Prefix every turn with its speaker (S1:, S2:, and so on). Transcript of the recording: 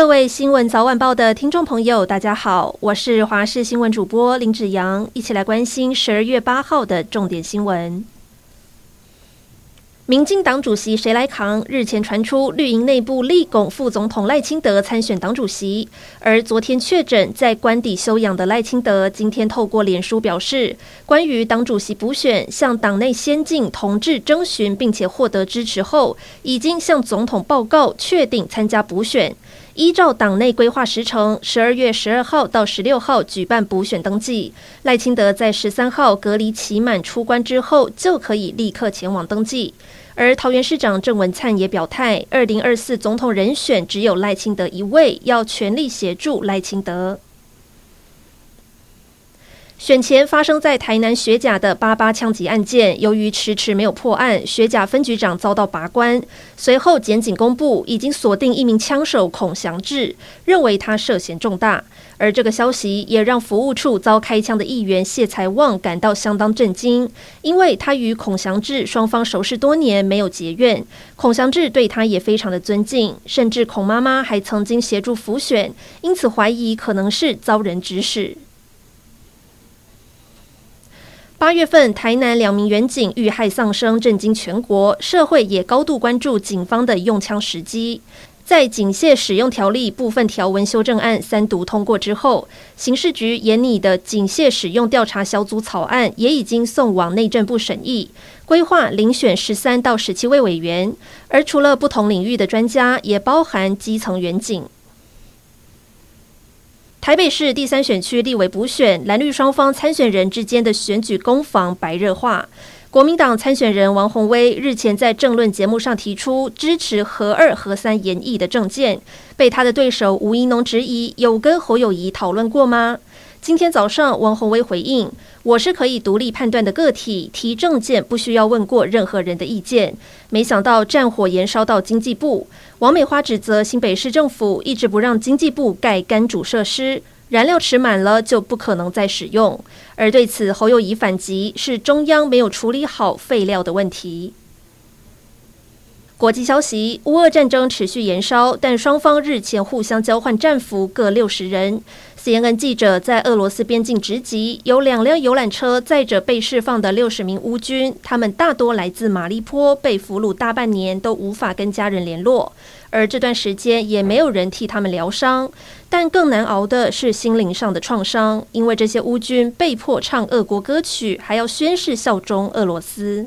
S1: 各位新闻早晚报的听众朋友，大家好，我是华视新闻主播林子阳，一起来关心十二月八号的重点新闻。民进党主席谁来扛？日前传出绿营内部力拱副总统赖清德参选党主席，而昨天确诊在官邸休养的赖清德，今天透过脸书表示，关于党主席补选，向党内先进同志征询，并且获得支持后，已经向总统报告，确定参加补选。依照党内规划时程，十二月十二号到十六号举办补选登记。赖清德在十三号隔离期满出关之后，就可以立刻前往登记。而桃园市长郑文灿也表态，二零二四总统人选只有赖清德一位，要全力协助赖清德。选前发生在台南学甲的八八枪击案件，由于迟迟没有破案，学甲分局长遭到拔关。随后检警公布，已经锁定一名枪手孔祥志，认为他涉嫌重大。而这个消息也让服务处遭开枪的议员谢才旺感到相当震惊，因为他与孔祥志双方熟识多年，没有结怨。孔祥志对他也非常的尊敬，甚至孔妈妈还曾经协助辅选，因此怀疑可能是遭人指使。八月份，台南两名远警遇害丧生，震惊全国，社会也高度关注警方的用枪时机。在警械使用条例部分条文修正案三读通过之后，刑事局研拟的警械使用调查小组草案也已经送往内政部审议，规划遴选十三到十七位委员，而除了不同领域的专家，也包含基层远警。台北市第三选区立委补选，蓝绿双方参选人之间的选举攻防白热化。国民党参选人王宏威日前在政论节目上提出支持核二核三研议的政见，被他的对手吴怡农质疑有跟侯友谊讨论过吗？今天早上，王鸿薇回应：“我是可以独立判断的个体，提政见不需要问过任何人的意见。”没想到战火延烧到经济部，王美花指责新北市政府一直不让经济部盖干主设施，燃料池满了就不可能再使用。而对此，侯友谊反击是中央没有处理好废料的问题。国际消息：乌俄战争持续延烧，但双方日前互相交换战俘各六十人。CNN 记者在俄罗斯边境直击，有两辆游览车载着被释放的六十名乌军，他们大多来自马利坡，被俘虏大半年都无法跟家人联络，而这段时间也没有人替他们疗伤。但更难熬的是心灵上的创伤，因为这些乌军被迫唱俄国歌曲，还要宣誓效忠俄罗斯。